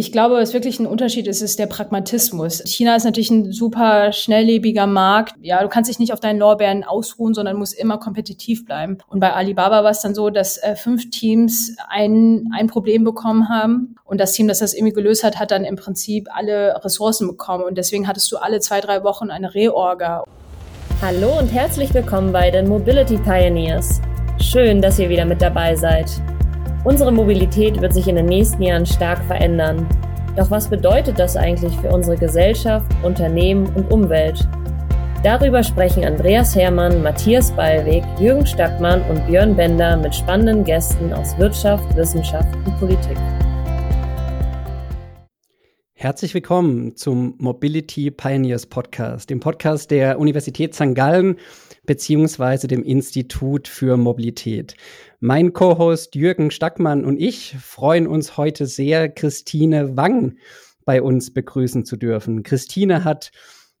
Ich glaube, was wirklich ein Unterschied ist, ist der Pragmatismus. China ist natürlich ein super schnelllebiger Markt. Ja, du kannst dich nicht auf deinen Lorbeeren ausruhen, sondern musst immer kompetitiv bleiben. Und bei Alibaba war es dann so, dass äh, fünf Teams ein, ein Problem bekommen haben. Und das Team, das das irgendwie gelöst hat, hat dann im Prinzip alle Ressourcen bekommen. Und deswegen hattest du alle zwei, drei Wochen eine Reorga. Hallo und herzlich willkommen bei den Mobility Pioneers. Schön, dass ihr wieder mit dabei seid. Unsere Mobilität wird sich in den nächsten Jahren stark verändern. Doch was bedeutet das eigentlich für unsere Gesellschaft, Unternehmen und Umwelt? Darüber sprechen Andreas Hermann, Matthias Ballweg, Jürgen Stackmann und Björn Bender mit spannenden Gästen aus Wirtschaft, Wissenschaft und Politik. Herzlich willkommen zum Mobility Pioneers Podcast, dem Podcast der Universität St. Gallen beziehungsweise dem Institut für Mobilität. Mein Co-Host Jürgen Stackmann und ich freuen uns heute sehr, Christine Wang bei uns begrüßen zu dürfen. Christine hat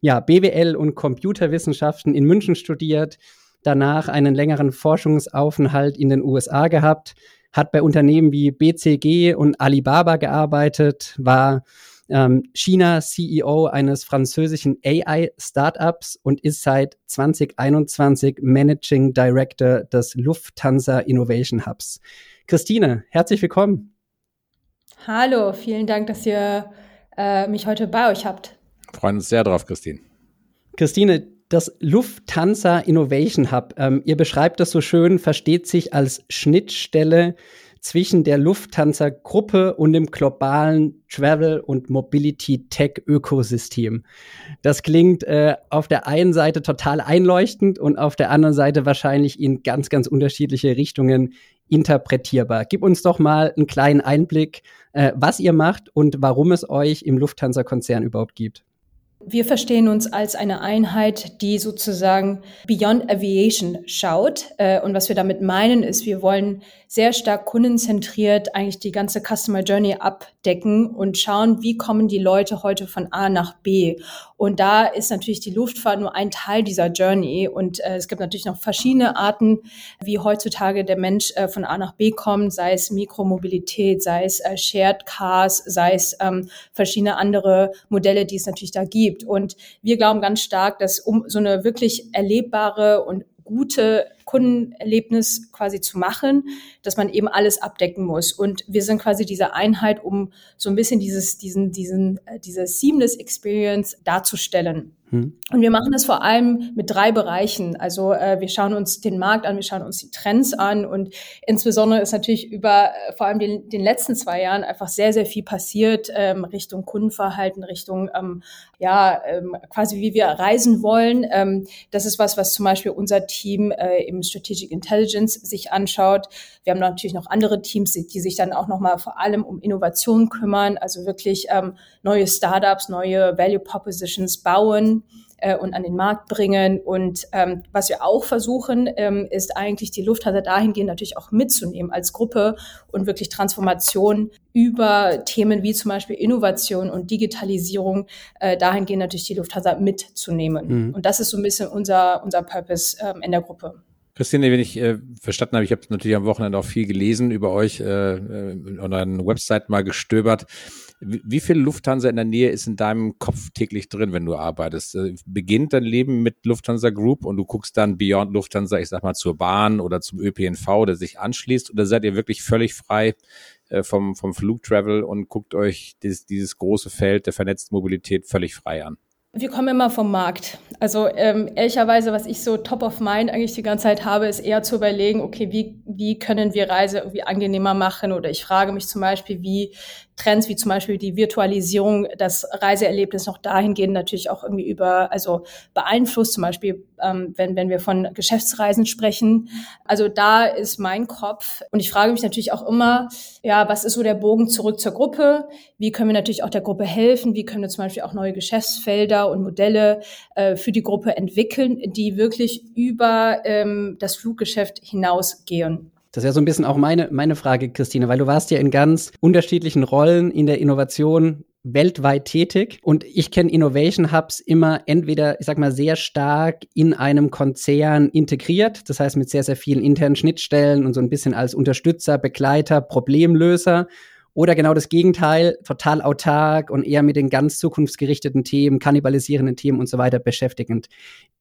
ja BWL und Computerwissenschaften in München studiert, danach einen längeren Forschungsaufenthalt in den USA gehabt, hat bei Unternehmen wie BCG und Alibaba gearbeitet, war ähm, China CEO eines französischen AI-Startups und ist seit 2021 Managing Director des Lufthansa Innovation Hubs. Christine, herzlich willkommen. Hallo, vielen Dank, dass ihr äh, mich heute bei euch habt. Wir freuen uns sehr drauf, Christine. Christine, das Lufthansa Innovation Hub, ähm, ihr beschreibt das so schön, versteht sich als Schnittstelle zwischen der Lufthansa-Gruppe und dem globalen Travel- und Mobility-Tech-Ökosystem. Das klingt äh, auf der einen Seite total einleuchtend und auf der anderen Seite wahrscheinlich in ganz, ganz unterschiedliche Richtungen interpretierbar. Gib uns doch mal einen kleinen Einblick, äh, was ihr macht und warum es euch im Lufthansa-Konzern überhaupt gibt. Wir verstehen uns als eine Einheit, die sozusagen Beyond Aviation schaut. Äh, und was wir damit meinen, ist, wir wollen sehr stark kundenzentriert eigentlich die ganze Customer Journey abdecken und schauen, wie kommen die Leute heute von A nach B. Und da ist natürlich die Luftfahrt nur ein Teil dieser Journey. Und äh, es gibt natürlich noch verschiedene Arten, wie heutzutage der Mensch äh, von A nach B kommt, sei es Mikromobilität, sei es Shared Cars, sei es ähm, verschiedene andere Modelle, die es natürlich da gibt. Und wir glauben ganz stark, dass um so eine wirklich erlebbare und gute Kundenerlebnis quasi zu machen, dass man eben alles abdecken muss. Und wir sind quasi diese Einheit, um so ein bisschen dieses, diesen, diesen, äh, diese Seamless Experience darzustellen. Hm. Und wir machen das vor allem mit drei Bereichen. Also äh, wir schauen uns den Markt an, wir schauen uns die Trends an und insbesondere ist natürlich über äh, vor allem den, den letzten zwei Jahren einfach sehr, sehr viel passiert ähm, Richtung Kundenverhalten, Richtung ähm, ja ähm, quasi wie wir reisen wollen. Ähm, das ist was, was zum Beispiel unser Team äh, im Strategic Intelligence sich anschaut. Wir haben natürlich noch andere Teams, die sich dann auch nochmal vor allem um Innovation kümmern, also wirklich ähm, neue Startups, neue Value Propositions bauen äh, und an den Markt bringen. Und ähm, was wir auch versuchen, ähm, ist eigentlich die Lufthansa dahingehend natürlich auch mitzunehmen als Gruppe und wirklich Transformation über Themen wie zum Beispiel Innovation und Digitalisierung äh, dahingehend natürlich die Lufthansa mitzunehmen. Mhm. Und das ist so ein bisschen unser, unser Purpose ähm, in der Gruppe. Christine, wenn ich äh, verstanden habe, ich habe natürlich am Wochenende auch viel gelesen über euch äh, äh, und eine Website mal gestöbert. Wie, wie viel Lufthansa in der Nähe ist in deinem Kopf täglich drin, wenn du arbeitest? Äh, beginnt dein Leben mit Lufthansa Group und du guckst dann Beyond Lufthansa, ich sag mal, zur Bahn oder zum ÖPNV, der sich anschließt? Oder seid ihr wirklich völlig frei äh, vom, vom Flugtravel und guckt euch dieses, dieses große Feld der vernetzten Mobilität völlig frei an? Wir kommen immer vom Markt. Also ähm, ehrlicherweise, was ich so top of mind eigentlich die ganze Zeit habe, ist eher zu überlegen, okay, wie, wie können wir Reise irgendwie angenehmer machen? Oder ich frage mich zum Beispiel, wie Trends wie zum Beispiel die Virtualisierung das Reiseerlebnis noch dahingehend natürlich auch irgendwie über, also beeinflusst, zum Beispiel, ähm, wenn, wenn wir von Geschäftsreisen sprechen. Also da ist mein Kopf und ich frage mich natürlich auch immer, ja, was ist so der Bogen zurück zur Gruppe? Wie können wir natürlich auch der Gruppe helfen? Wie können wir zum Beispiel auch neue Geschäftsfelder und Modelle äh, für die Gruppe entwickeln, die wirklich über ähm, das Fluggeschäft hinausgehen? Das wäre so ein bisschen auch meine, meine Frage, Christine, weil du warst ja in ganz unterschiedlichen Rollen in der Innovation weltweit tätig. Und ich kenne Innovation Hubs immer entweder, ich sag mal, sehr stark in einem Konzern integriert, das heißt mit sehr, sehr vielen internen Schnittstellen und so ein bisschen als Unterstützer, Begleiter, Problemlöser. Oder genau das Gegenteil, total autark und eher mit den ganz zukunftsgerichteten Themen, kannibalisierenden Themen und so weiter beschäftigend.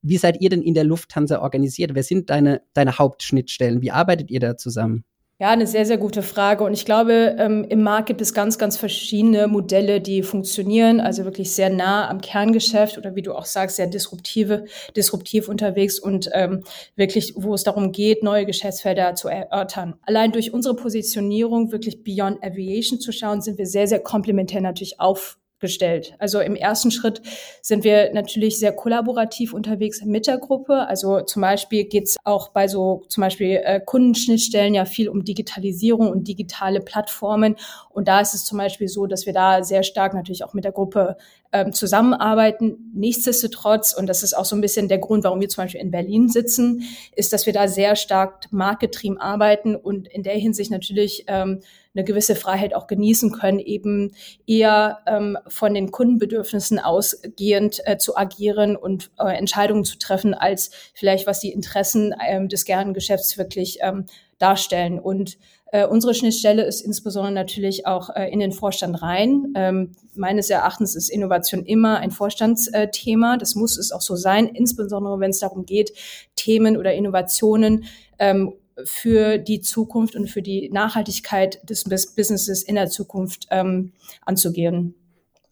Wie seid ihr denn in der Lufthansa organisiert? Wer sind deine, deine Hauptschnittstellen? Wie arbeitet ihr da zusammen? Ja, eine sehr, sehr gute Frage. Und ich glaube, ähm, im Markt gibt es ganz, ganz verschiedene Modelle, die funktionieren, also wirklich sehr nah am Kerngeschäft oder wie du auch sagst, sehr disruptive, disruptiv unterwegs und ähm, wirklich, wo es darum geht, neue Geschäftsfelder zu erörtern. Allein durch unsere Positionierung wirklich Beyond Aviation zu schauen, sind wir sehr, sehr komplementär natürlich auf gestellt. Also im ersten Schritt sind wir natürlich sehr kollaborativ unterwegs mit der Gruppe. Also zum Beispiel geht es auch bei so zum Beispiel äh, Kundenschnittstellen ja viel um Digitalisierung und digitale Plattformen. Und da ist es zum Beispiel so, dass wir da sehr stark natürlich auch mit der Gruppe ähm, zusammenarbeiten. Nichtsdestotrotz, und das ist auch so ein bisschen der Grund, warum wir zum Beispiel in Berlin sitzen, ist, dass wir da sehr stark marktgetrieben arbeiten und in der Hinsicht natürlich ähm, eine gewisse Freiheit auch genießen können, eben eher ähm, von den Kundenbedürfnissen ausgehend äh, zu agieren und äh, Entscheidungen zu treffen, als vielleicht was die Interessen ähm, des Kerngeschäfts wirklich ähm, darstellen. Und äh, unsere Schnittstelle ist insbesondere natürlich auch äh, in den Vorstand rein. Ähm, meines Erachtens ist Innovation immer ein Vorstandsthema. Das muss es auch so sein, insbesondere wenn es darum geht, Themen oder Innovationen ähm, für die Zukunft und für die Nachhaltigkeit des Businesses in der Zukunft ähm, anzugehen.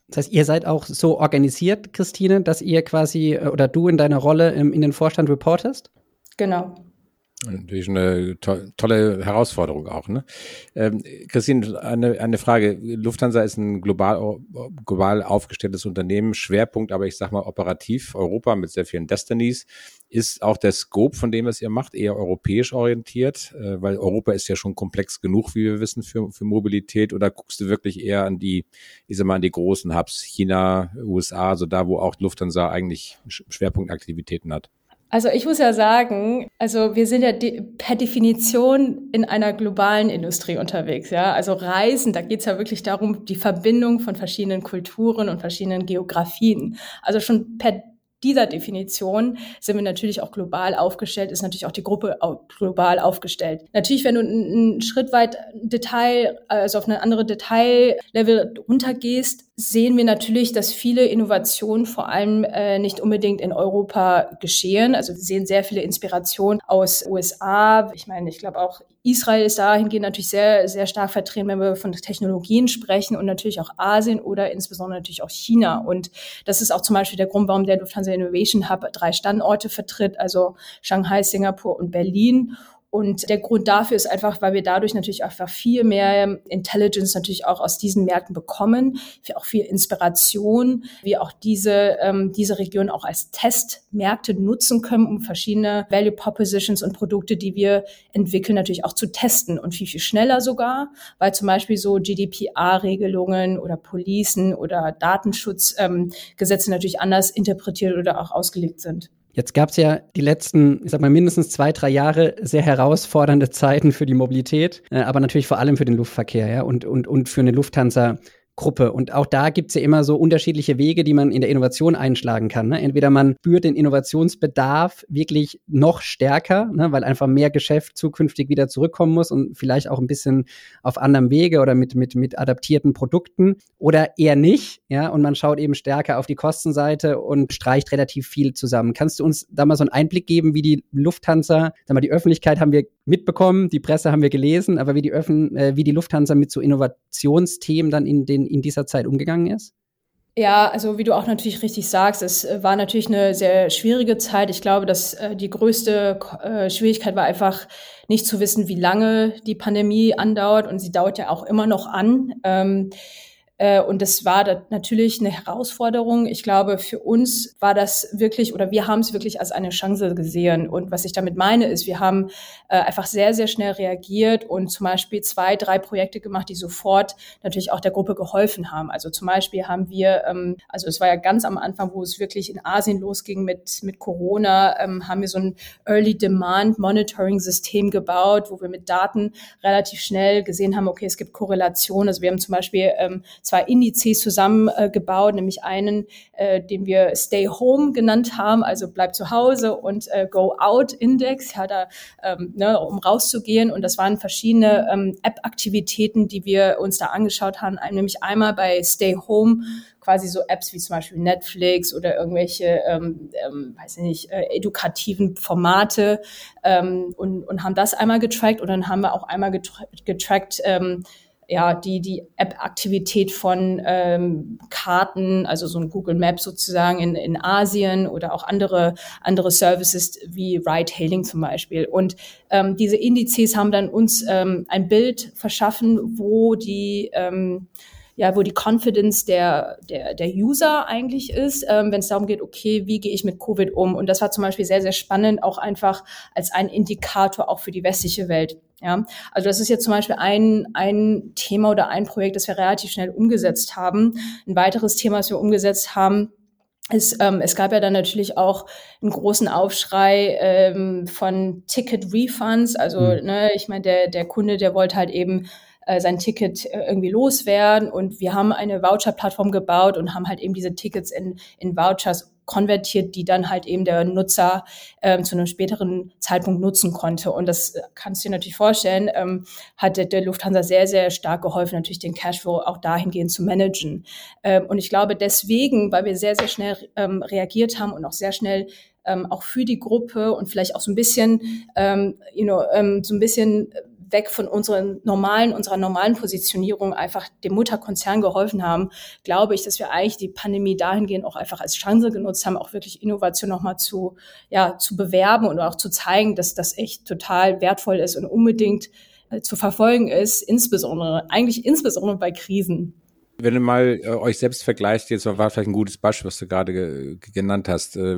Das heißt, ihr seid auch so organisiert, Christine, dass ihr quasi äh, oder du in deiner Rolle im, in den Vorstand reportest? Genau. Natürlich eine to tolle Herausforderung auch. Ne? Ähm, Christine, eine, eine Frage. Lufthansa ist ein global, global aufgestelltes Unternehmen, Schwerpunkt aber ich sag mal operativ Europa mit sehr vielen Destinies. Ist auch der Scope von dem, was ihr macht, eher europäisch orientiert? Äh, weil Europa ist ja schon komplex genug, wie wir wissen, für, für Mobilität. Oder guckst du wirklich eher an die, ich sag mal, an die großen Hubs, China, USA, so da, wo auch Lufthansa eigentlich Schwerpunktaktivitäten hat? Also ich muss ja sagen, also wir sind ja de per Definition in einer globalen Industrie unterwegs, ja. Also Reisen, da geht's ja wirklich darum, die Verbindung von verschiedenen Kulturen und verschiedenen Geografien. Also schon per dieser Definition sind wir natürlich auch global aufgestellt, ist natürlich auch die Gruppe global aufgestellt. Natürlich, wenn du einen Schritt weit Detail, also auf eine andere Detaillevel runtergehst, sehen wir natürlich, dass viele Innovationen vor allem äh, nicht unbedingt in Europa geschehen. Also wir sehen sehr viele Inspirationen aus USA. Ich meine, ich glaube auch Israel ist dahingehend natürlich sehr, sehr stark vertreten, wenn wir von Technologien sprechen und natürlich auch Asien oder insbesondere natürlich auch China. Und das ist auch zum Beispiel der Grund, warum der Lufthansa Innovation Hub drei Standorte vertritt, also Shanghai, Singapur und Berlin. Und der Grund dafür ist einfach, weil wir dadurch natürlich einfach viel mehr Intelligence natürlich auch aus diesen Märkten bekommen, auch viel Inspiration, wir auch diese, ähm, diese Region auch als Testmärkte nutzen können, um verschiedene Value Propositions und Produkte, die wir entwickeln, natürlich auch zu testen und viel, viel schneller sogar, weil zum Beispiel so GDPR-Regelungen oder Policen oder Datenschutzgesetze ähm, natürlich anders interpretiert oder auch ausgelegt sind. Jetzt gab es ja die letzten, ich sag mal, mindestens zwei, drei Jahre sehr herausfordernde Zeiten für die Mobilität, äh, aber natürlich vor allem für den Luftverkehr ja, und, und, und für eine Lufthansa Gruppe. Und auch da gibt's ja immer so unterschiedliche Wege, die man in der Innovation einschlagen kann. Ne? Entweder man spürt den Innovationsbedarf wirklich noch stärker, ne? weil einfach mehr Geschäft zukünftig wieder zurückkommen muss und vielleicht auch ein bisschen auf anderem Wege oder mit, mit, mit adaptierten Produkten oder eher nicht. Ja, und man schaut eben stärker auf die Kostenseite und streicht relativ viel zusammen. Kannst du uns da mal so einen Einblick geben, wie die Lufthansa, sag mal, die Öffentlichkeit haben wir mitbekommen, die Presse haben wir gelesen, aber wie die, Öffn äh, wie die Lufthansa mit so Innovationsthemen dann in den in dieser Zeit umgegangen ist? Ja, also wie du auch natürlich richtig sagst, es äh, war natürlich eine sehr schwierige Zeit. Ich glaube, dass äh, die größte äh, Schwierigkeit war einfach nicht zu wissen, wie lange die Pandemie andauert und sie dauert ja auch immer noch an. Ähm, äh, und das war natürlich eine Herausforderung. Ich glaube, für uns war das wirklich, oder wir haben es wirklich als eine Chance gesehen. Und was ich damit meine, ist, wir haben äh, einfach sehr, sehr schnell reagiert und zum Beispiel zwei, drei Projekte gemacht, die sofort natürlich auch der Gruppe geholfen haben. Also zum Beispiel haben wir, ähm, also es war ja ganz am Anfang, wo es wirklich in Asien losging mit, mit Corona, ähm, haben wir so ein Early Demand Monitoring System gebaut, wo wir mit Daten relativ schnell gesehen haben, okay, es gibt Korrelationen. Also wir haben zum Beispiel ähm, zwei Indizes zusammengebaut, nämlich einen, äh, den wir Stay Home genannt haben, also bleib zu Hause und äh, Go Out Index, ja, da, ähm, ne, um rauszugehen. Und das waren verschiedene ähm, App-Aktivitäten, die wir uns da angeschaut haben, nämlich einmal bei Stay Home quasi so Apps wie zum Beispiel Netflix oder irgendwelche, ähm, ähm, weiß ich nicht, äh, edukativen Formate ähm, und, und haben das einmal getrackt und dann haben wir auch einmal getra getrackt, ähm, ja, die, die App-Aktivität von ähm, Karten, also so ein Google Maps sozusagen in, in Asien oder auch andere, andere Services wie Ride-Hailing zum Beispiel. Und ähm, diese Indizes haben dann uns ähm, ein Bild verschaffen, wo die ähm, ja, wo die Confidence der, der, der User eigentlich ist, ähm, wenn es darum geht, okay, wie gehe ich mit Covid um? Und das war zum Beispiel sehr, sehr spannend, auch einfach als ein Indikator auch für die westliche Welt. Ja, also das ist jetzt zum Beispiel ein, ein Thema oder ein Projekt, das wir relativ schnell umgesetzt haben. Ein weiteres Thema, das wir umgesetzt haben, es, ähm, es gab ja dann natürlich auch einen großen Aufschrei ähm, von Ticket-Refunds. Also, mhm. ne, ich meine, der, der Kunde, der wollte halt eben äh, sein Ticket äh, irgendwie loswerden. Und wir haben eine Voucher-Plattform gebaut und haben halt eben diese Tickets in, in Vouchers konvertiert, die dann halt eben der Nutzer ähm, zu einem späteren Zeitpunkt nutzen konnte. Und das äh, kannst du dir natürlich vorstellen, ähm, hat der, der Lufthansa sehr, sehr stark geholfen, natürlich den Cashflow auch dahingehend zu managen. Ähm, und ich glaube deswegen, weil wir sehr, sehr schnell ähm, reagiert haben und auch sehr schnell ähm, auch für die Gruppe und vielleicht auch so ein bisschen, ähm, you know, ähm, so ein bisschen weg von unseren normalen, unserer normalen Positionierung einfach dem Mutterkonzern geholfen haben, glaube ich, dass wir eigentlich die Pandemie dahingehend auch einfach als Chance genutzt haben, auch wirklich Innovation nochmal zu, ja, zu bewerben und auch zu zeigen, dass das echt total wertvoll ist und unbedingt äh, zu verfolgen ist, insbesondere, eigentlich insbesondere bei Krisen. Wenn du mal äh, euch selbst vergleicht, jetzt war vielleicht ein gutes Beispiel, was du gerade ge genannt hast. Äh,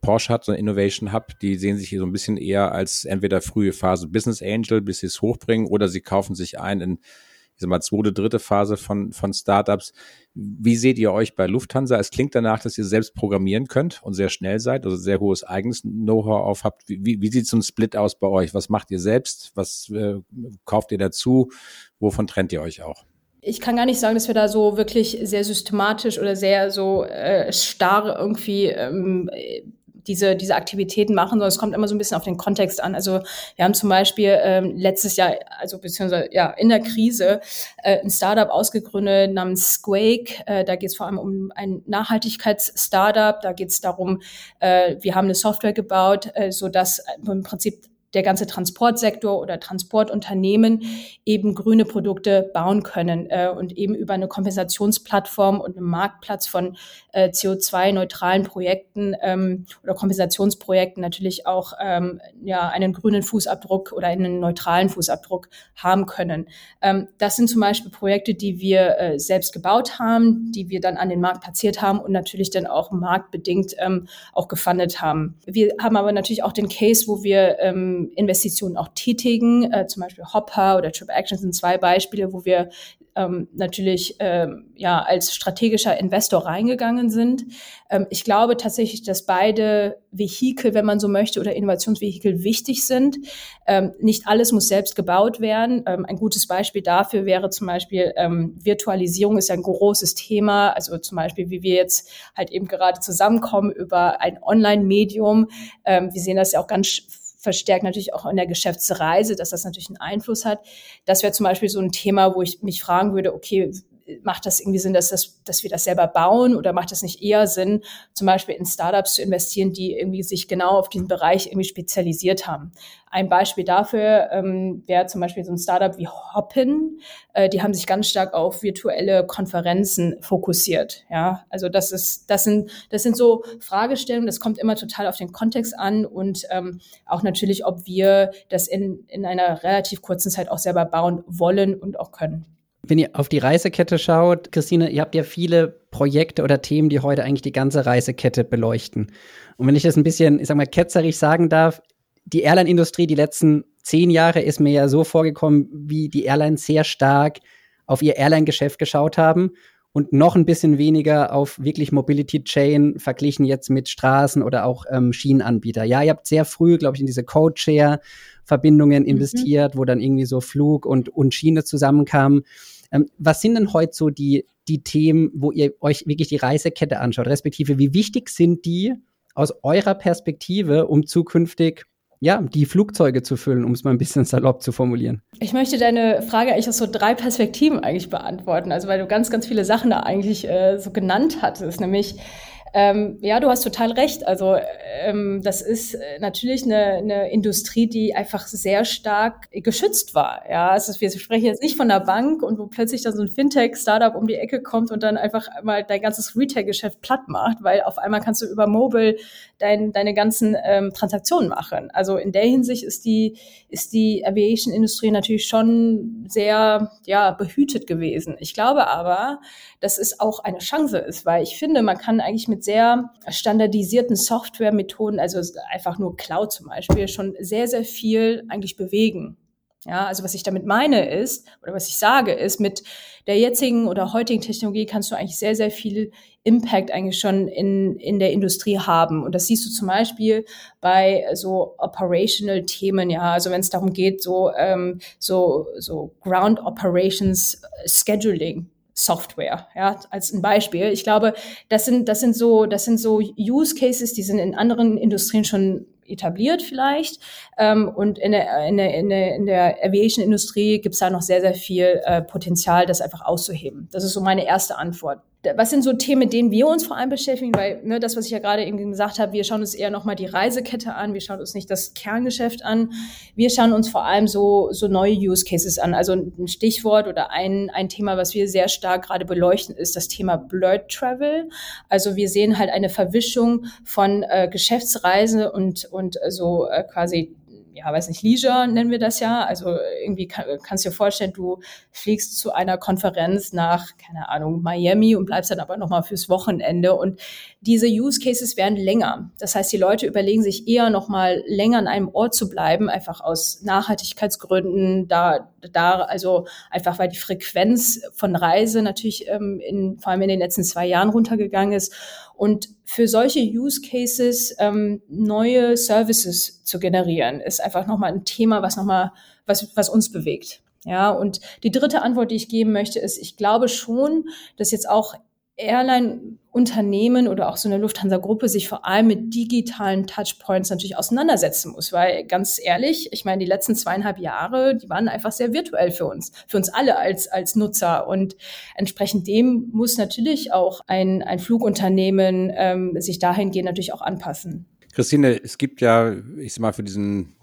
Porsche hat so ein Innovation Hub, die sehen sich hier so ein bisschen eher als entweder frühe Phase Business Angel, bis sie es hochbringen, oder sie kaufen sich ein in, ich sag mal, zweite, dritte Phase von, von Startups. Wie seht ihr euch bei Lufthansa? Es klingt danach, dass ihr selbst programmieren könnt und sehr schnell seid, also sehr hohes eigenes Know-how auf habt. Wie, wie sieht so ein Split aus bei euch? Was macht ihr selbst? Was äh, kauft ihr dazu? Wovon trennt ihr euch auch? Ich kann gar nicht sagen, dass wir da so wirklich sehr systematisch oder sehr so äh, starr irgendwie ähm, diese, diese Aktivitäten machen, sondern es kommt immer so ein bisschen auf den Kontext an. Also wir haben zum Beispiel ähm, letztes Jahr, also beziehungsweise ja in der Krise, äh, ein Startup ausgegründet namens Squake. Äh, da geht es vor allem um ein Nachhaltigkeits-Startup. Da geht es darum, äh, wir haben eine Software gebaut, äh, so dass im Prinzip der ganze Transportsektor oder Transportunternehmen eben grüne Produkte bauen können äh, und eben über eine Kompensationsplattform und einen Marktplatz von äh, CO2-neutralen Projekten ähm, oder Kompensationsprojekten natürlich auch ähm, ja, einen grünen Fußabdruck oder einen neutralen Fußabdruck haben können. Ähm, das sind zum Beispiel Projekte, die wir äh, selbst gebaut haben, die wir dann an den Markt platziert haben und natürlich dann auch marktbedingt ähm, auch gefundet haben. Wir haben aber natürlich auch den Case, wo wir Investitionen auch tätigen. Äh, zum Beispiel Hopper oder Trip Action sind zwei Beispiele, wo wir ähm, natürlich ähm, ja als strategischer Investor reingegangen sind. Ähm, ich glaube tatsächlich, dass beide Vehikel, wenn man so möchte, oder Innovationsvehikel wichtig sind. Ähm, nicht alles muss selbst gebaut werden. Ähm, ein gutes Beispiel dafür wäre zum Beispiel ähm, Virtualisierung ist ein großes Thema. Also zum Beispiel, wie wir jetzt halt eben gerade zusammenkommen über ein Online-Medium. Ähm, wir sehen das ja auch ganz verstärkt natürlich auch in der Geschäftsreise, dass das natürlich einen Einfluss hat. Das wäre zum Beispiel so ein Thema, wo ich mich fragen würde, okay, macht das irgendwie Sinn, dass, das, dass wir das selber bauen oder macht das nicht eher Sinn, zum Beispiel in Startups zu investieren, die irgendwie sich genau auf diesen Bereich irgendwie spezialisiert haben? Ein Beispiel dafür ähm, wäre zum Beispiel so ein Startup wie Hoppin. Äh, die haben sich ganz stark auf virtuelle Konferenzen fokussiert. Ja, also das ist, das sind, das sind so Fragestellungen. Das kommt immer total auf den Kontext an und ähm, auch natürlich, ob wir das in, in einer relativ kurzen Zeit auch selber bauen wollen und auch können wenn ihr auf die Reisekette schaut, Christine, ihr habt ja viele Projekte oder Themen, die heute eigentlich die ganze Reisekette beleuchten. Und wenn ich das ein bisschen, ich sag mal, ketzerisch sagen darf, die Airline-Industrie die letzten zehn Jahre ist mir ja so vorgekommen, wie die Airlines sehr stark auf ihr Airline-Geschäft geschaut haben und noch ein bisschen weniger auf wirklich Mobility Chain verglichen jetzt mit Straßen oder auch ähm, Schienenanbieter. Ja, ihr habt sehr früh, glaube ich, in diese Code-Share-Verbindungen mhm. investiert, wo dann irgendwie so Flug und, und Schiene zusammenkamen. Ähm, was sind denn heute so die die Themen, wo ihr euch wirklich die Reisekette anschaut, respektive wie wichtig sind die aus eurer Perspektive, um zukünftig ja, die Flugzeuge zu füllen, um es mal ein bisschen salopp zu formulieren. Ich möchte deine Frage eigentlich aus so drei Perspektiven eigentlich beantworten, also weil du ganz, ganz viele Sachen da eigentlich äh, so genannt hattest, nämlich ähm, ja, du hast total recht. Also ähm, das ist äh, natürlich eine, eine Industrie, die einfach sehr stark geschützt war. Ja, also wir sprechen jetzt nicht von der Bank und wo plötzlich dann so ein Fintech-Startup um die Ecke kommt und dann einfach mal dein ganzes Retail-Geschäft platt macht, weil auf einmal kannst du über Mobile dein, deine ganzen ähm, Transaktionen machen. Also in der Hinsicht ist die ist die Aviation-Industrie natürlich schon sehr ja behütet gewesen. Ich glaube aber, dass es auch eine Chance ist, weil ich finde, man kann eigentlich mit sehr standardisierten Softwaremethoden, also einfach nur Cloud zum Beispiel, schon sehr, sehr viel eigentlich bewegen. Ja, also was ich damit meine ist, oder was ich sage, ist, mit der jetzigen oder heutigen Technologie kannst du eigentlich sehr, sehr viel Impact eigentlich schon in, in der Industrie haben. Und das siehst du zum Beispiel bei so operational Themen, ja, also wenn es darum geht, so, ähm, so, so Ground Operations Scheduling. Software, ja, als ein Beispiel. Ich glaube, das sind, das sind so, das sind so Use Cases, die sind in anderen Industrien schon etabliert vielleicht. Ähm, und in der, in der, in der, in der Aviation-Industrie gibt es da noch sehr, sehr viel äh, Potenzial, das einfach auszuheben. Das ist so meine erste Antwort was sind so Themen, mit denen wir uns vor allem beschäftigen? Weil ne, das, was ich ja gerade eben gesagt habe, wir schauen uns eher nochmal die Reisekette an, wir schauen uns nicht das Kerngeschäft an. Wir schauen uns vor allem so, so neue Use Cases an. Also ein Stichwort oder ein, ein Thema, was wir sehr stark gerade beleuchten, ist das Thema Blurred Travel. Also wir sehen halt eine Verwischung von äh, Geschäftsreisen und, und äh, so äh, quasi ja, weiß nicht, Leisure nennen wir das ja. Also irgendwie kann, kannst du dir vorstellen, du fliegst zu einer Konferenz nach, keine Ahnung, Miami und bleibst dann aber nochmal fürs Wochenende. Und diese Use Cases werden länger. Das heißt, die Leute überlegen sich eher nochmal länger an einem Ort zu bleiben, einfach aus Nachhaltigkeitsgründen, da, da, also einfach weil die Frequenz von Reise natürlich ähm, in, vor allem in den letzten zwei Jahren runtergegangen ist. Und für solche Use Cases ähm, neue Services zu generieren, ist einfach nochmal ein Thema, was nochmal, was, was uns bewegt. Ja, und die dritte Antwort, die ich geben möchte, ist, ich glaube schon, dass jetzt auch Airline-Unternehmen oder auch so eine Lufthansa-Gruppe sich vor allem mit digitalen Touchpoints natürlich auseinandersetzen muss, weil ganz ehrlich, ich meine, die letzten zweieinhalb Jahre, die waren einfach sehr virtuell für uns, für uns alle als, als Nutzer und entsprechend dem muss natürlich auch ein, ein Flugunternehmen ähm, sich dahingehend natürlich auch anpassen. Christine, es gibt ja, ich sag mal, für diesen,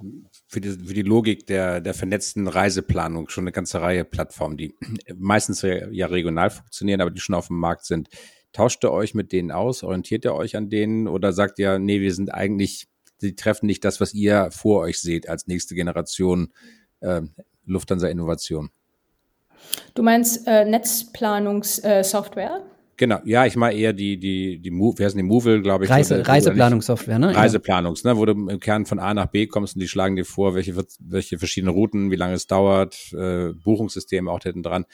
für die, für die Logik der, der vernetzten Reiseplanung schon eine ganze Reihe Plattformen, die meistens ja regional funktionieren, aber die schon auf dem Markt sind. Tauscht ihr euch mit denen aus? Orientiert ihr euch an denen? Oder sagt ihr, nee, wir sind eigentlich, die treffen nicht das, was ihr vor euch seht als nächste Generation äh, Lufthansa Innovation? Du meinst äh, Netzplanungssoftware? Genau, ja, ich meine eher die, die, die, Move, ist denn die Movil, glaube ich. Reise, oder, Reiseplanungssoftware, ne? Reiseplanungs, ne, wo du im Kern von A nach B kommst und die schlagen dir vor, welche, welche verschiedenen Routen, wie lange es dauert, äh, Buchungssysteme auch hinten dran.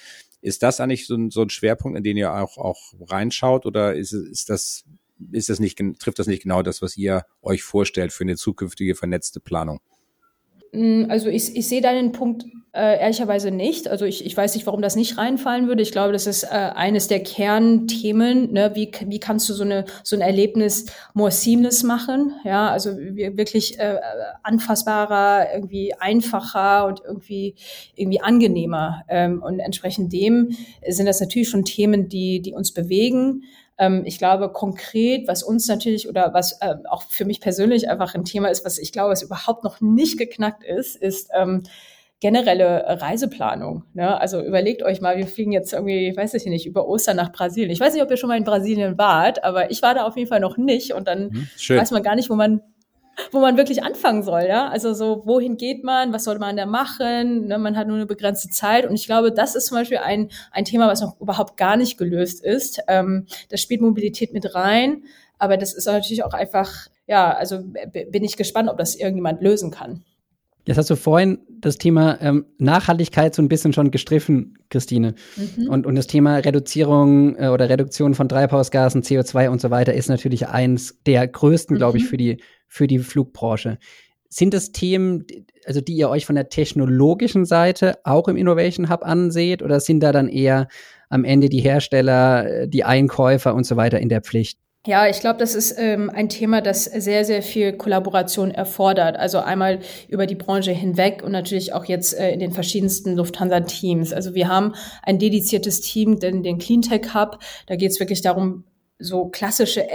Ist das eigentlich so ein, so ein Schwerpunkt, in den ihr auch, auch reinschaut oder ist, ist das, ist das nicht, trifft das nicht genau das, was ihr euch vorstellt für eine zukünftige vernetzte Planung? Mm, also ich, ich sehe deinen Punkt äh, ehrlicherweise nicht. Also ich, ich weiß nicht, warum das nicht reinfallen würde. Ich glaube, das ist äh, eines der Kernthemen. Ne? Wie, wie kannst du so, eine, so ein Erlebnis more seamless machen? Ja, also wirklich äh, anfassbarer, irgendwie einfacher und irgendwie, irgendwie angenehmer. Ähm, und entsprechend dem sind das natürlich schon Themen, die, die uns bewegen. Ähm, ich glaube konkret, was uns natürlich oder was äh, auch für mich persönlich einfach ein Thema ist, was ich glaube, was überhaupt noch nicht geknackt ist, ist ähm, generelle Reiseplanung. Ne? Also überlegt euch mal, wir fliegen jetzt irgendwie, weiß ich nicht, über Ostern nach Brasilien. Ich weiß nicht, ob ihr schon mal in Brasilien wart, aber ich war da auf jeden Fall noch nicht und dann hm, weiß man gar nicht, wo man wo man wirklich anfangen soll, ja. Also so, wohin geht man, was soll man da machen? Ne? Man hat nur eine begrenzte Zeit. Und ich glaube, das ist zum Beispiel ein, ein Thema, was noch überhaupt gar nicht gelöst ist. Ähm, da spielt Mobilität mit rein, aber das ist natürlich auch einfach, ja, also bin ich gespannt, ob das irgendjemand lösen kann. Jetzt hast du vorhin das Thema ähm, Nachhaltigkeit so ein bisschen schon gestriffen, Christine. Mhm. Und, und das Thema Reduzierung äh, oder Reduktion von Treibhausgasen, CO2 und so weiter ist natürlich eins der größten, mhm. glaube ich, für die, für die Flugbranche. Sind das Themen, also die ihr euch von der technologischen Seite auch im Innovation Hub anseht, oder sind da dann eher am Ende die Hersteller, die Einkäufer und so weiter in der Pflicht? Ja, ich glaube, das ist ähm, ein Thema, das sehr, sehr viel Kollaboration erfordert. Also einmal über die Branche hinweg und natürlich auch jetzt äh, in den verschiedensten Lufthansa-Teams. Also wir haben ein dediziertes Team, den, den Cleantech Hub. Da geht es wirklich darum, so klassische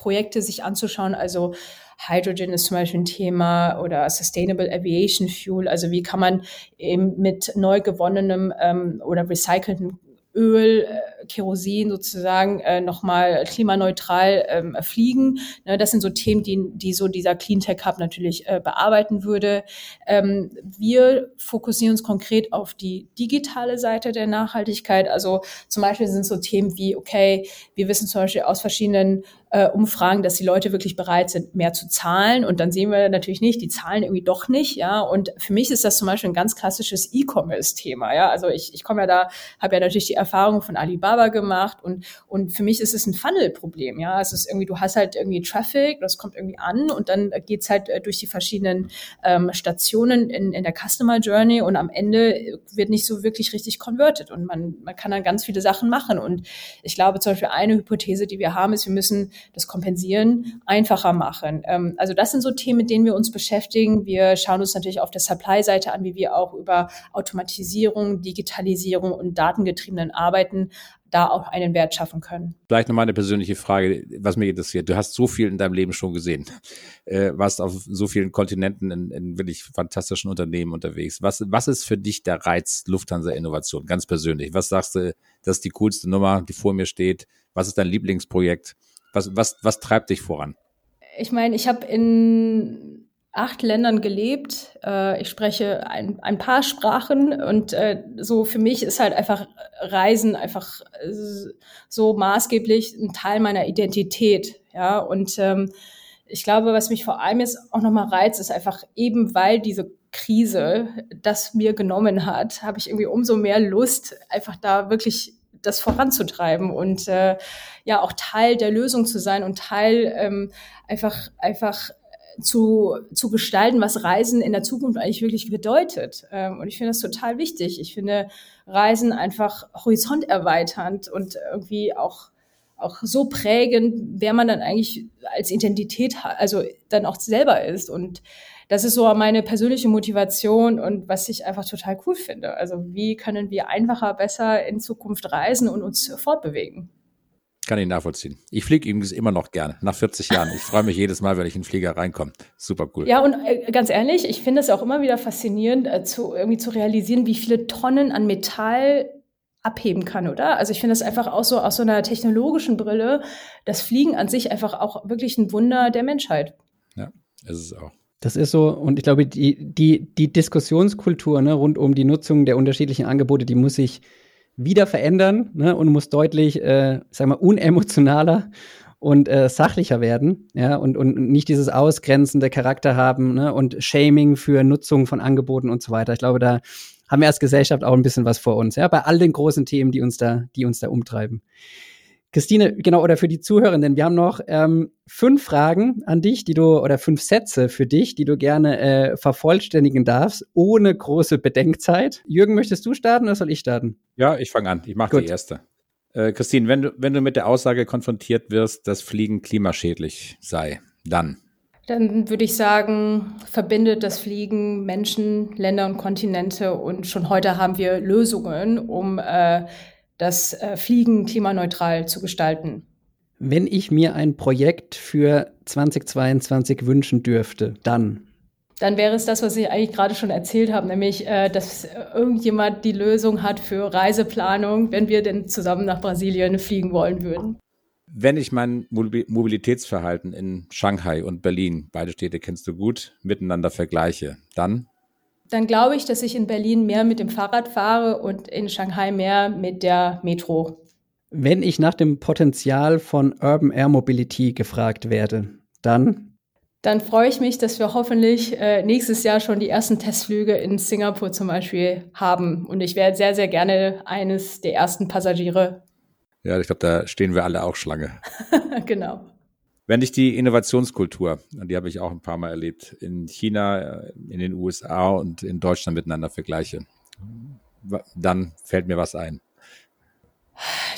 F&E-Projekte sich anzuschauen. Also Hydrogen ist zum Beispiel ein Thema oder Sustainable Aviation Fuel. Also wie kann man eben mit neu gewonnenem ähm, oder recyceltem Öl, äh, Kerosin sozusagen äh, nochmal klimaneutral ähm, fliegen. Ne, das sind so Themen, die, die so dieser Cleantech Hub natürlich äh, bearbeiten würde. Ähm, wir fokussieren uns konkret auf die digitale Seite der Nachhaltigkeit. Also zum Beispiel sind so Themen wie, okay, wir wissen zum Beispiel aus verschiedenen äh, Umfragen, dass die Leute wirklich bereit sind, mehr zu zahlen. Und dann sehen wir natürlich nicht, die zahlen irgendwie doch nicht. Ja, und für mich ist das zum Beispiel ein ganz klassisches E-Commerce-Thema. Ja, also ich, ich komme ja da, habe ja natürlich die Erfahrung von Alibaba gemacht und und für mich ist es ein Funnel-Problem. Ja, es ist irgendwie, du hast halt irgendwie Traffic, das kommt irgendwie an und dann geht's halt äh, durch die verschiedenen ähm, Stationen in, in der Customer Journey und am Ende wird nicht so wirklich richtig converted und man man kann dann ganz viele Sachen machen. Und ich glaube zum Beispiel eine Hypothese, die wir haben, ist, wir müssen das Kompensieren einfacher machen. Ähm, also das sind so Themen, mit denen wir uns beschäftigen. Wir schauen uns natürlich auf der Supply-Seite an, wie wir auch über Automatisierung, Digitalisierung und datengetriebenen Arbeiten da auch einen Wert schaffen können. Vielleicht noch mal eine persönliche Frage, was mich interessiert. Du hast so viel in deinem Leben schon gesehen, äh, warst auf so vielen Kontinenten in, in wirklich fantastischen Unternehmen unterwegs. Was, was ist für dich der Reiz Lufthansa Innovation, ganz persönlich? Was sagst du, das ist die coolste Nummer, die vor mir steht? Was ist dein Lieblingsprojekt? Was, was, was treibt dich voran? Ich meine, ich habe in acht Ländern gelebt. Äh, ich spreche ein, ein paar Sprachen und äh, so für mich ist halt einfach Reisen einfach so maßgeblich ein Teil meiner Identität. Ja, und ähm, ich glaube, was mich vor allem jetzt auch nochmal reizt, ist einfach eben, weil diese Krise das mir genommen hat, habe ich irgendwie umso mehr Lust, einfach da wirklich das voranzutreiben und äh, ja auch Teil der Lösung zu sein und Teil ähm, einfach einfach zu, zu gestalten, was Reisen in der Zukunft eigentlich wirklich bedeutet. Ähm, und ich finde das total wichtig. Ich finde Reisen einfach horizonterweiternd und irgendwie auch auch so prägend, wer man dann eigentlich als Identität, also dann auch selber ist. Und das ist so meine persönliche Motivation und was ich einfach total cool finde. Also wie können wir einfacher, besser in Zukunft reisen und uns fortbewegen? Kann ich nachvollziehen. Ich fliege übrigens immer noch gerne, nach 40 Jahren. Ich freue mich jedes Mal, wenn ich in den Flieger reinkomme. Super cool. Ja, und äh, ganz ehrlich, ich finde es auch immer wieder faszinierend, äh, zu, irgendwie zu realisieren, wie viele Tonnen an Metall abheben kann, oder? Also ich finde das einfach auch so aus so einer technologischen Brille, das Fliegen an sich einfach auch wirklich ein Wunder der Menschheit. Ja, ist es auch. Das ist so, und ich glaube, die, die, die Diskussionskultur ne, rund um die Nutzung der unterschiedlichen Angebote, die muss sich wieder verändern ne, und muss deutlich, äh, sagen wir, unemotionaler und äh, sachlicher werden, ja, und, und nicht dieses ausgrenzende Charakter haben ne, und Shaming für Nutzung von Angeboten und so weiter. Ich glaube, da haben wir als Gesellschaft auch ein bisschen was vor uns, ja, bei all den großen Themen, die uns da, die uns da umtreiben. Christine, genau, oder für die Zuhörenden, wir haben noch ähm, fünf Fragen an dich, die du, oder fünf Sätze für dich, die du gerne äh, vervollständigen darfst, ohne große Bedenkzeit. Jürgen, möchtest du starten oder soll ich starten? Ja, ich fange an. Ich mache die erste. Äh, Christine, wenn du, wenn du mit der Aussage konfrontiert wirst, dass Fliegen klimaschädlich sei, dann? Dann würde ich sagen, verbindet das Fliegen Menschen, Länder und Kontinente und schon heute haben wir Lösungen, um äh, das äh, Fliegen klimaneutral zu gestalten. Wenn ich mir ein Projekt für 2022 wünschen dürfte, dann? Dann wäre es das, was ich eigentlich gerade schon erzählt habe, nämlich, äh, dass irgendjemand die Lösung hat für Reiseplanung, wenn wir denn zusammen nach Brasilien fliegen wollen würden. Wenn ich mein Mobilitätsverhalten in Shanghai und Berlin, beide Städte kennst du gut, miteinander vergleiche, dann dann glaube ich, dass ich in Berlin mehr mit dem Fahrrad fahre und in Shanghai mehr mit der Metro. Wenn ich nach dem Potenzial von Urban Air Mobility gefragt werde, dann? Dann freue ich mich, dass wir hoffentlich äh, nächstes Jahr schon die ersten Testflüge in Singapur zum Beispiel haben. Und ich werde sehr, sehr gerne eines der ersten Passagiere. Ja, ich glaube, da stehen wir alle auch Schlange. genau. Wenn ich die Innovationskultur, die habe ich auch ein paar Mal erlebt, in China, in den USA und in Deutschland miteinander vergleiche, dann fällt mir was ein.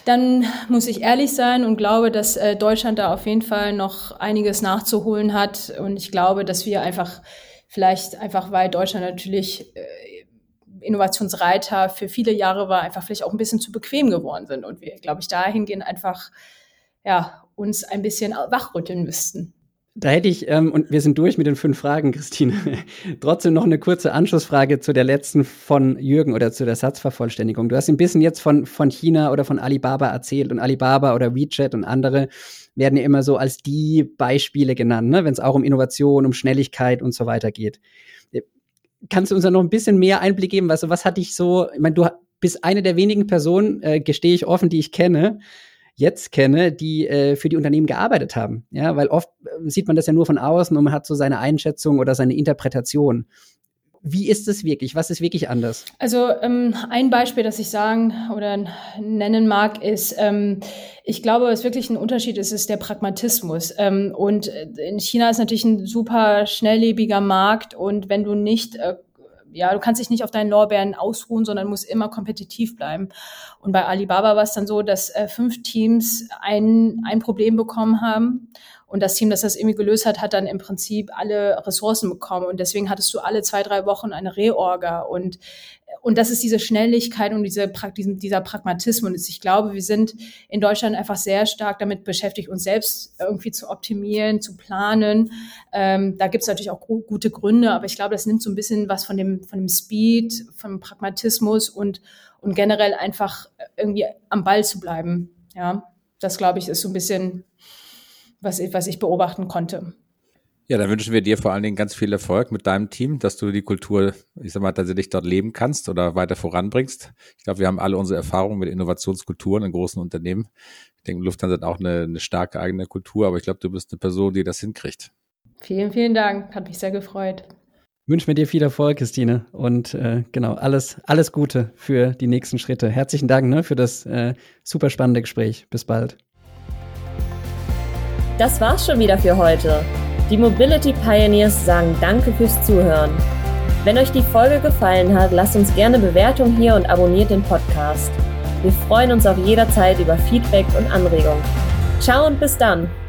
dann muss ich ehrlich sein und glaube, dass äh, Deutschland da auf jeden Fall noch einiges nachzuholen hat. Und ich glaube, dass wir einfach vielleicht einfach, weil Deutschland natürlich äh, Innovationsreiter für viele Jahre war, einfach vielleicht auch ein bisschen zu bequem geworden sind und wir, glaube ich, dahingehend einfach ja uns ein bisschen wachrütteln müssten. Da hätte ich, ähm, und wir sind durch mit den fünf Fragen, Christine, trotzdem noch eine kurze Anschlussfrage zu der letzten von Jürgen oder zu der Satzvervollständigung. Du hast ein bisschen jetzt von, von China oder von Alibaba erzählt und Alibaba oder WeChat und andere werden ja immer so als die Beispiele genannt, ne? wenn es auch um Innovation, um Schnelligkeit und so weiter geht. Kannst du uns da noch ein bisschen mehr Einblick geben? Also, was hatte ich so, ich meine, du bist eine der wenigen Personen, äh, gestehe ich offen, die ich kenne, jetzt kenne, die äh, für die Unternehmen gearbeitet haben. Ja, weil oft äh, sieht man das ja nur von außen und man hat so seine Einschätzung oder seine Interpretation. Wie ist es wirklich? Was ist wirklich anders? Also ähm, ein Beispiel, das ich sagen oder nennen mag, ist, ähm, ich glaube, was wirklich ein Unterschied ist, ist der Pragmatismus. Ähm, und äh, in China ist natürlich ein super schnelllebiger Markt und wenn du nicht äh, ja, du kannst dich nicht auf deinen Lorbeeren ausruhen, sondern musst immer kompetitiv bleiben. Und bei Alibaba war es dann so, dass äh, fünf Teams ein, ein Problem bekommen haben. Und das Team, das das irgendwie gelöst hat, hat dann im Prinzip alle Ressourcen bekommen. Und deswegen hattest du alle zwei, drei Wochen eine Reorga. Und und das ist diese Schnelligkeit und diese, dieser Pragmatismus. Ich glaube, wir sind in Deutschland einfach sehr stark damit beschäftigt, uns selbst irgendwie zu optimieren, zu planen. Ähm, da gibt es natürlich auch gute Gründe, aber ich glaube, das nimmt so ein bisschen was von dem, von dem Speed, vom Pragmatismus und, und generell einfach irgendwie am Ball zu bleiben. Ja, das glaube ich ist so ein bisschen, was ich, was ich beobachten konnte. Ja, dann wünschen wir dir vor allen Dingen ganz viel Erfolg mit deinem Team, dass du die Kultur, ich sag mal, tatsächlich dort leben kannst oder weiter voranbringst. Ich glaube, wir haben alle unsere Erfahrungen mit Innovationskulturen in großen Unternehmen. Ich denke, Lufthansa hat auch eine, eine starke eigene Kultur, aber ich glaube, du bist eine Person, die das hinkriegt. Vielen, vielen Dank. Hat mich sehr gefreut. Wünsche mir dir viel Erfolg, Christine. Und äh, genau, alles, alles Gute für die nächsten Schritte. Herzlichen Dank ne, für das äh, super spannende Gespräch. Bis bald. Das war's schon wieder für heute. Die Mobility Pioneers sagen Danke fürs Zuhören. Wenn euch die Folge gefallen hat, lasst uns gerne Bewertung hier und abonniert den Podcast. Wir freuen uns auf jederzeit über Feedback und Anregungen. Ciao und bis dann!